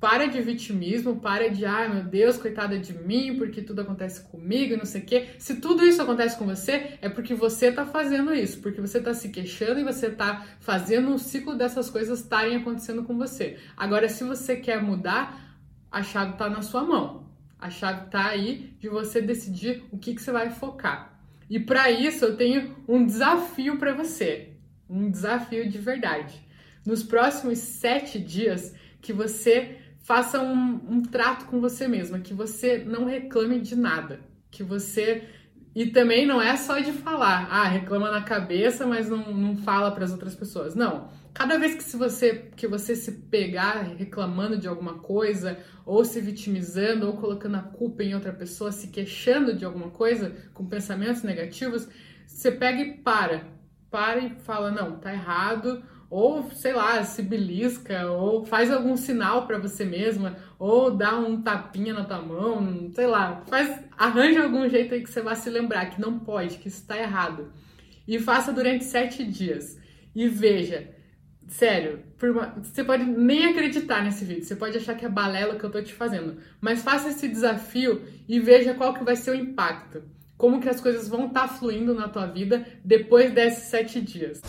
para de vitimismo, para de, ai meu Deus, coitada de mim, porque tudo acontece comigo e não sei o quê. Se tudo isso acontece com você, é porque você tá fazendo isso, porque você tá se queixando e você tá fazendo um ciclo dessas coisas estarem acontecendo com você. Agora, se você quer mudar, a chave tá na sua mão. A chave tá aí de você decidir o que, que você vai focar. E para isso eu tenho um desafio para você, um desafio de verdade. Nos próximos sete dias que você faça um, um trato com você mesma, que você não reclame de nada, que você e também não é só de falar, ah, reclama na cabeça, mas não, não fala para as outras pessoas. Não. Cada vez que, se você, que você se pegar reclamando de alguma coisa, ou se vitimizando, ou colocando a culpa em outra pessoa, se queixando de alguma coisa, com pensamentos negativos, você pega e para. Para e fala, não, tá errado, ou sei lá, se belisca, ou faz algum sinal para você mesma, ou dá um tapinha na tua mão, sei lá, faz, arranja algum jeito aí que você vá se lembrar que não pode, que isso está errado. E faça durante sete dias. E veja, sério, uma, você pode nem acreditar nesse vídeo, você pode achar que é balela que eu tô te fazendo, mas faça esse desafio e veja qual que vai ser o impacto. Como que as coisas vão estar tá fluindo na tua vida depois desses sete dias.